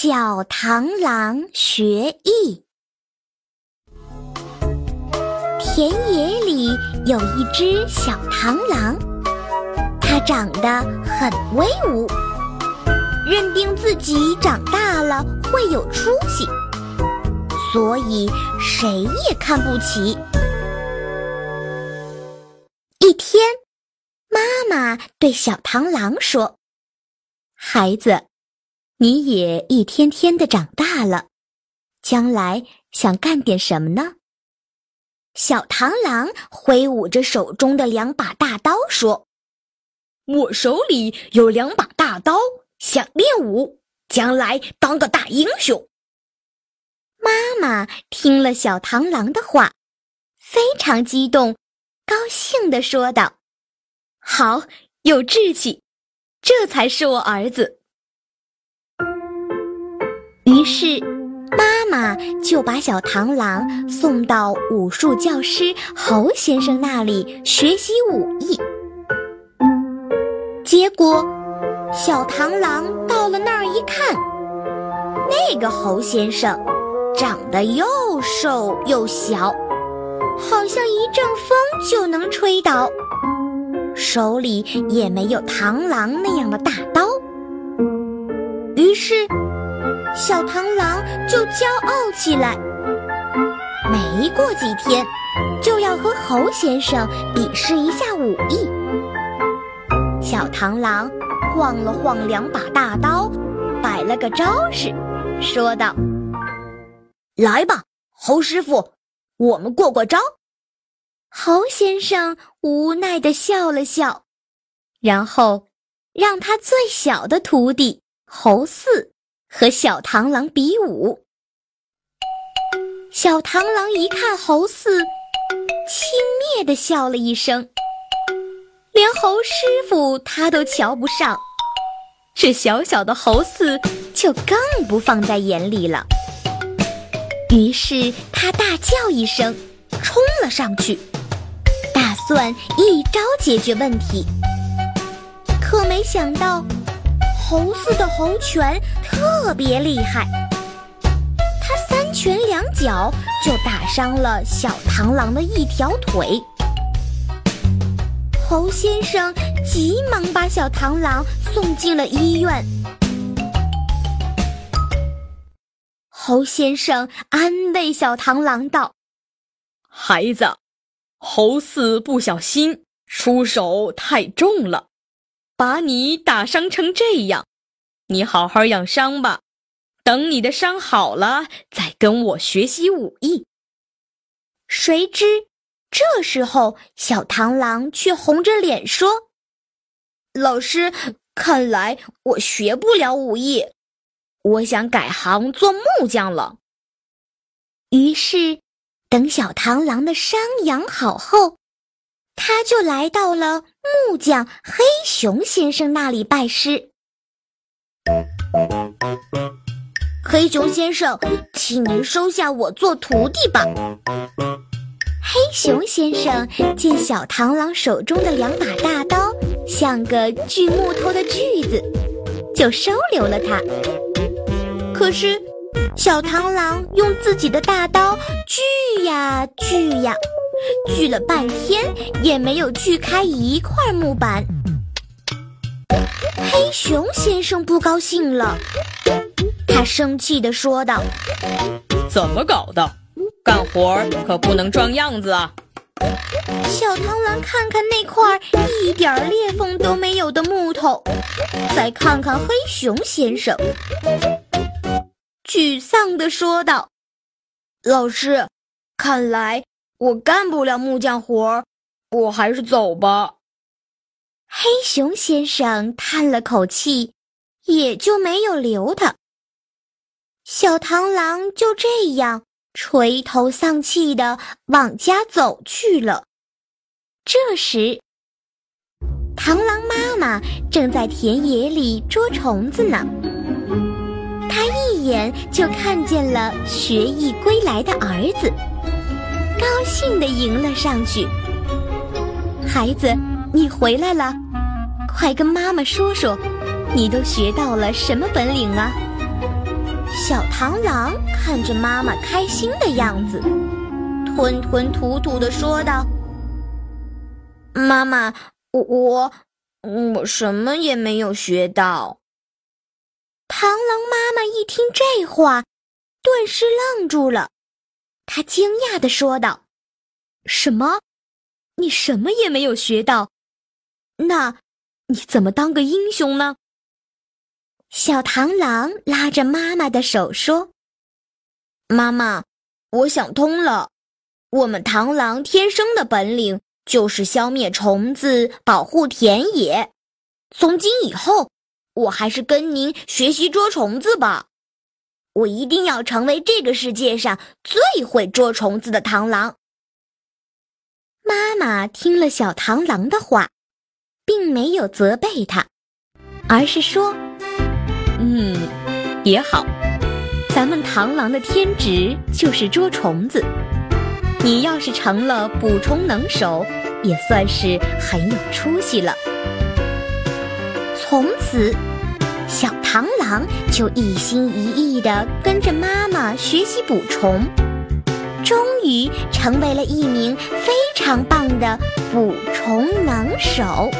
小螳螂学艺。田野里有一只小螳螂，它长得很威武，认定自己长大了会有出息，所以谁也看不起。一天，妈妈对小螳螂说：“孩子。”你也一天天的长大了，将来想干点什么呢？小螳螂挥舞着手中的两把大刀说：“我手里有两把大刀，想练武，将来当个大英雄。”妈妈听了小螳螂的话，非常激动，高兴地说道：“好，有志气，这才是我儿子。”于是，妈妈就把小螳螂送到武术教师侯先生那里学习武艺。结果，小螳螂到了那儿一看，那个侯先生长得又瘦又小，好像一阵风就能吹倒，手里也没有螳螂那样的大刀。于是。小螳螂就骄傲起来，没过几天，就要和猴先生比试一下武艺。小螳螂晃了晃两把大刀，摆了个招式，说道：“来吧，猴师傅，我们过过招。”猴先生无奈地笑了笑，然后让他最小的徒弟猴四。和小螳螂比武，小螳螂一看猴四，轻蔑地笑了一声，连猴师傅他都瞧不上，这小小的猴四就更不放在眼里了。于是他大叫一声，冲了上去，打算一招解决问题，可没想到。猴四的猴拳特别厉害，他三拳两脚就打伤了小螳螂的一条腿。猴先生急忙把小螳螂送进了医院。猴先生安慰小螳螂道：“孩子，猴四不小心出手太重了。”把你打伤成这样，你好好养伤吧。等你的伤好了，再跟我学习武艺。谁知这时候，小螳螂却红着脸说：“老师，看来我学不了武艺，我想改行做木匠了。”于是，等小螳螂的伤养好后。他就来到了木匠黑熊先生那里拜师。黑熊先生，请您收下我做徒弟吧。黑熊先生见小螳螂手中的两把大刀像个锯木头的锯子，就收留了他。可是，小螳螂用自己的大刀锯呀锯呀。锯了半天也没有锯开一块木板，黑熊先生不高兴了，他生气地说道：“怎么搞的？干活可不能装样子啊！”小螳螂看看那块一点裂缝都没有的木头，再看看黑熊先生，沮丧地说道：“老师，看来……”我干不了木匠活儿，我还是走吧。黑熊先生叹了口气，也就没有留他。小螳螂就这样垂头丧气的往家走去了。这时，螳螂妈妈正在田野里捉虫子呢。她一眼就看见了学艺归来的儿子。高兴地迎了上去。孩子，你回来了，快跟妈妈说说，你都学到了什么本领啊？小螳螂看着妈妈开心的样子，吞吞吐吐的说道：“妈妈，我我我什么也没有学到。”螳螂妈妈一听这话，顿时愣住了，他惊讶的说道：“什么？你什么也没有学到？那你怎么当个英雄呢？”小螳螂拉着妈妈的手说：“妈妈，我想通了，我们螳螂天生的本领就是消灭虫子，保护田野。从今以后，我还是跟您学习捉虫子吧。我一定要成为这个世界上最会捉虫子的螳螂。”妈妈听了小螳螂的话，并没有责备他，而是说。嗯，也好，咱们螳螂的天职就是捉虫子。你要是成了捕虫能手，也算是很有出息了。从此，小螳螂就一心一意地跟着妈妈学习捕虫，终于成为了一名非常棒的捕虫能手。